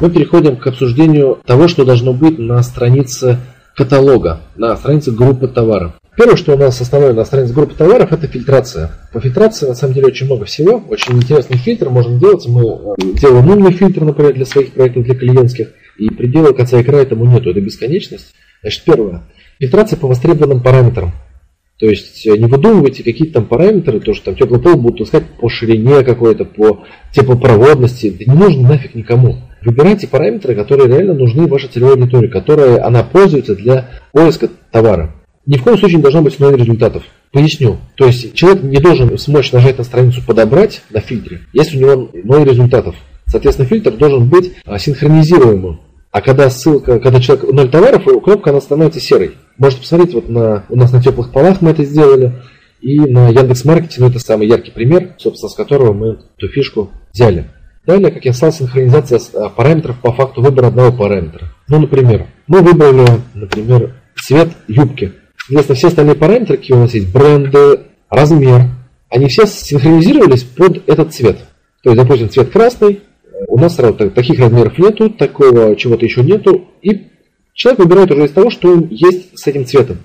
мы переходим к обсуждению того, что должно быть на странице каталога, на странице группы товаров. Первое, что у нас основное на странице группы товаров, это фильтрация. По фильтрации на самом деле очень много всего, очень интересный фильтр можно делать. Мы э, делаем умный фильтр, например, для своих проектов, для клиентских, и предела конца экрана этому нету, это бесконечность. Значит, первое. Фильтрация по востребованным параметрам. То есть э, не выдумывайте какие-то там параметры, то, что там теплый пол будут искать по ширине какой-то, по теплопроводности. Это не нужно нафиг никому. Выбирайте параметры, которые реально нужны вашей целевой аудитории, которые она пользуется для поиска товара. Ни в коем случае не должно быть ноль результатов. Поясню. То есть человек не должен смочь нажать на страницу «Подобрать» на фильтре, если у него ноль результатов. Соответственно, фильтр должен быть а, синхронизируемым. А когда ссылка, когда человек ноль товаров, кнопка она становится серой. Можете посмотреть, вот на, у нас на теплых полах мы это сделали, и на Яндекс.Маркете, ну это самый яркий пример, собственно, с которого мы эту фишку взяли. Далее, как я сказал, синхронизация а, параметров по факту выбора одного параметра. Ну, например, мы выбрали, например, цвет юбки. Соответственно, все остальные параметры, какие у нас есть, бренды, размер, они все синхронизировались под этот цвет. То есть, допустим, цвет красный, у нас сразу таких размеров нету, такого чего-то еще нету, и человек выбирает уже из того, что есть с этим цветом.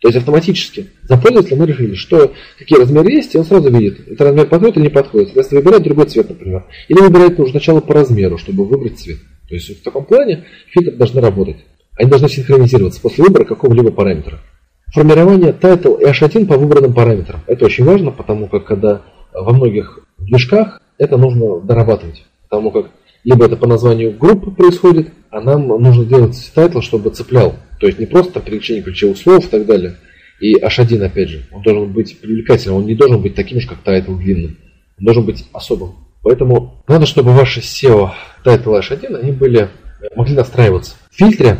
То есть автоматически. За пользователя мы решили, что какие размеры есть, и он сразу видит, этот размер подходит или не подходит. Соответственно, выбирает другой цвет, например. Или выбирает нужно сначала по размеру, чтобы выбрать цвет. То есть в таком плане фильтры должны работать. Они должны синхронизироваться после выбора какого-либо параметра. Формирование title и h1 по выбранным параметрам. Это очень важно, потому как когда во многих движках это нужно дорабатывать. Потому как либо это по названию группы происходит, а нам нужно делать title, чтобы цеплял. То есть не просто там переключение ключевых слов и так далее. И H1, опять же, он должен быть привлекательным, он не должен быть таким же, как title длинным. Он должен быть особым. Поэтому надо, чтобы ваши SEO title H1, они были, могли настраиваться. В фильтре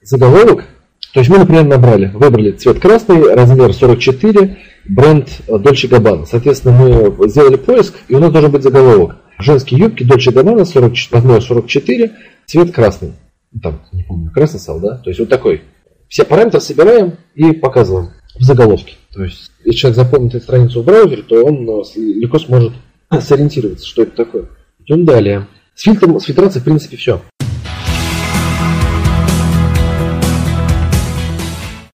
заголовок, то есть мы, например, набрали, выбрали цвет красный, размер 44, бренд Dolce Gabbana. Соответственно, мы сделали поиск, и у нас должен быть заголовок. Женские юбки Gabbana, 40, размер 44, цвет красный. Ну, там, не помню, красный стал, да? То есть вот такой. Все параметры собираем и показываем в заголовке. То есть, если человек запомнит эту страницу в браузере, то он э, легко сможет сориентироваться, что это такое. Идем далее. С фильтром, с фильтрацией, в принципе, все.